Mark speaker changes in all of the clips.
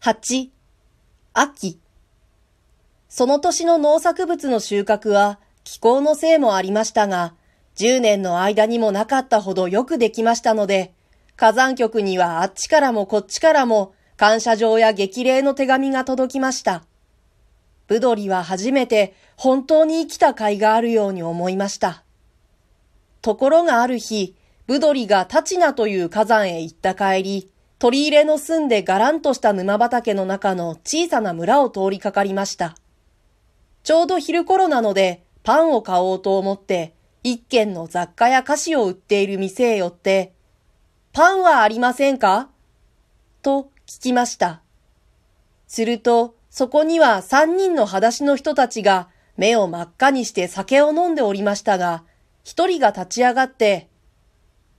Speaker 1: 8、秋。その年の農作物の収穫は気候のせいもありましたが、10年の間にもなかったほどよくできましたので、火山局にはあっちからもこっちからも感謝状や激励の手紙が届きました。ブドリは初めて本当に生きた甲斐があるように思いました。ところがある日、ブドリがタチナという火山へ行った帰り、取り入れの住んでがらんとした沼畑の中の小さな村を通りかかりました。ちょうど昼頃なのでパンを買おうと思って一軒の雑貨や菓子を売っている店へ寄って、パンはありませんか？と聞きました。すると、そこには三人の裸足の人たちが目を真っ赤にして酒を飲んでおりましたが、一人が立ち上がって、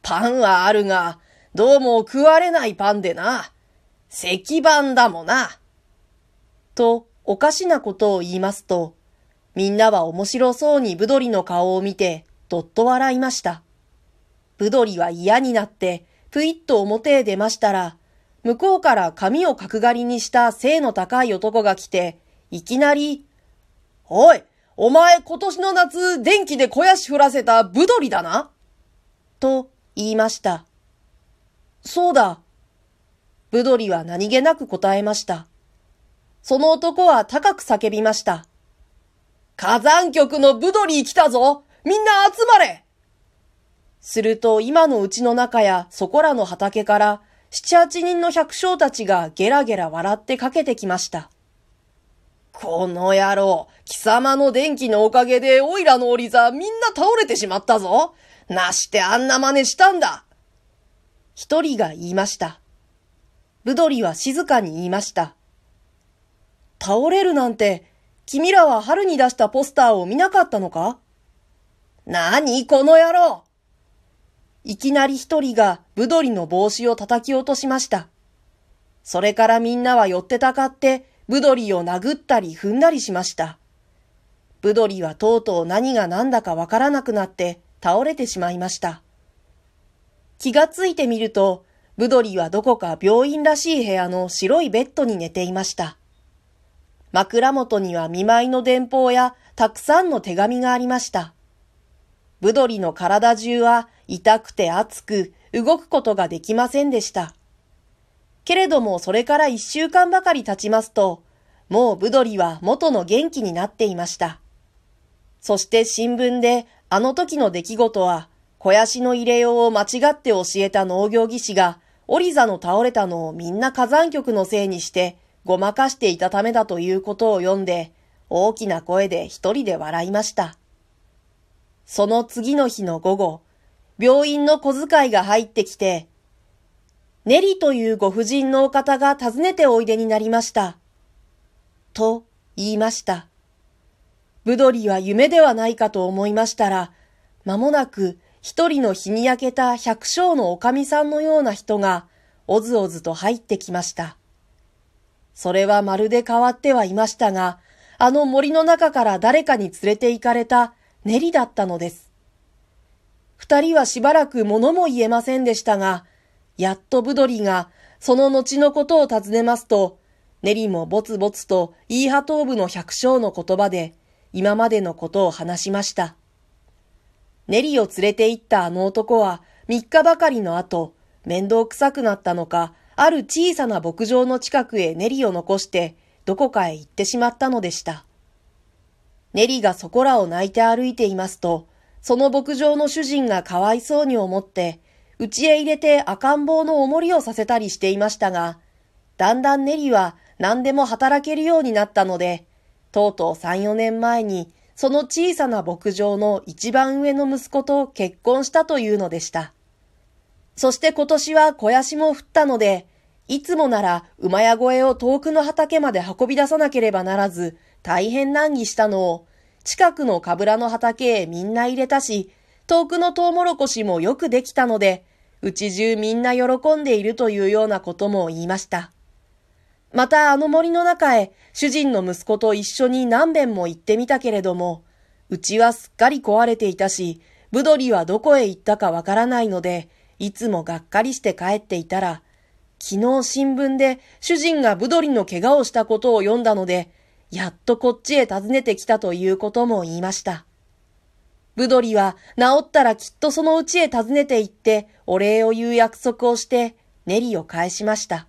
Speaker 1: パンはあるが、どうも食われないパンでな。石板だもな。と、おかしなことを言いますと、みんなは面白そうにブドリの顔を見て、どっと笑いました。ブドリは嫌になって、ぷいっと表へ出ましたら、向こうから髪を角刈りにした背の高い男が来て、いきなり、おいお前今年の夏電気で肥やし降らせたブドリだなと言いました。そうだ。ブドリは何気なく答えました。その男は高く叫びました。火山局のブドリ来たぞみんな集まれすると今のうちの中やそこらの畑から七八人の百姓たちがゲラゲラ笑ってかけてきました。この野郎、貴様の電気のおかげでオイラの折り座みんな倒れてしまったぞ。なしてあんな真似したんだ。一人が言いました。ブドリは静かに言いました。倒れるなんて、君らは春に出したポスターを見なかったのか？何この野郎いきなり一人がブドリの帽子を叩き落としました。それからみんなは寄ってたかってブドリを殴ったり踏んだりしました。ブドリはとうとう何が何だかわからなくなって倒れてしまいました。気がついてみると、ブドリはどこか病院らしい部屋の白いベッドに寝ていました。枕元には見舞いの電報やたくさんの手紙がありました。ブドリの体中は痛くて熱く動くことができませんでした。けれどもそれから一週間ばかり経ちますと、もうブドリは元の元気になっていました。そして新聞であの時の出来事は、肥やしの入れようを間違って教えた農業技師が、オリザの倒れたのをみんな火山局のせいにして、ごまかしていたためだということを読んで、大きな声で一人で笑いました。その次の日の午後、病院の小遣いが入ってきて、ネリというご婦人のお方が訪ねておいでになりました。と言いました。ブドリは夢ではないかと思いましたら、間もなく一人の日に焼けた百姓のおかみさんのような人が、おずおずと入ってきました。それはまるで変わってはいましたが、あの森の中から誰かに連れて行かれたネリだったのです。二人はしばらく物も言えませんでしたが、やっとブドリがその後のことを尋ねますと、ネリもぼつぼつとイーハトーブの百姓の言葉で今までのことを話しました。ネリを連れて行ったあの男は三日ばかりの後、面倒くさくなったのか、ある小さな牧場の近くへネリを残してどこかへ行ってしまったのでした。ネリがそこらを泣いて歩いていますと、その牧場の主人がかわいそうに思って、家へ入れて赤ん坊のおもりをさせたりしていましたが、だんだんネリは何でも働けるようになったので、とうとう三、四年前に、その小さな牧場の一番上の息子と結婚したというのでした。そして今年は肥やしも降ったので、いつもなら馬や小屋を遠くの畑まで運び出さなければならず、大変難儀したのを、近くのかぶらの畑へみんな入れたし、遠くのトウモロコシもよくできたので、うち中みんな喜んでいるというようなことも言いました。またあの森の中へ主人の息子と一緒に何遍も行ってみたけれども、うちはすっかり壊れていたし、ブドリはどこへ行ったかわからないので、いつもがっかりして帰っていたら、昨日新聞で主人がブドリの怪我をしたことを読んだので、やっとこっちへ訪ねてきたということも言いました。ブドリは治ったらきっとそのうちへ訪ねて行ってお礼を言う約束をしてネリを返しました。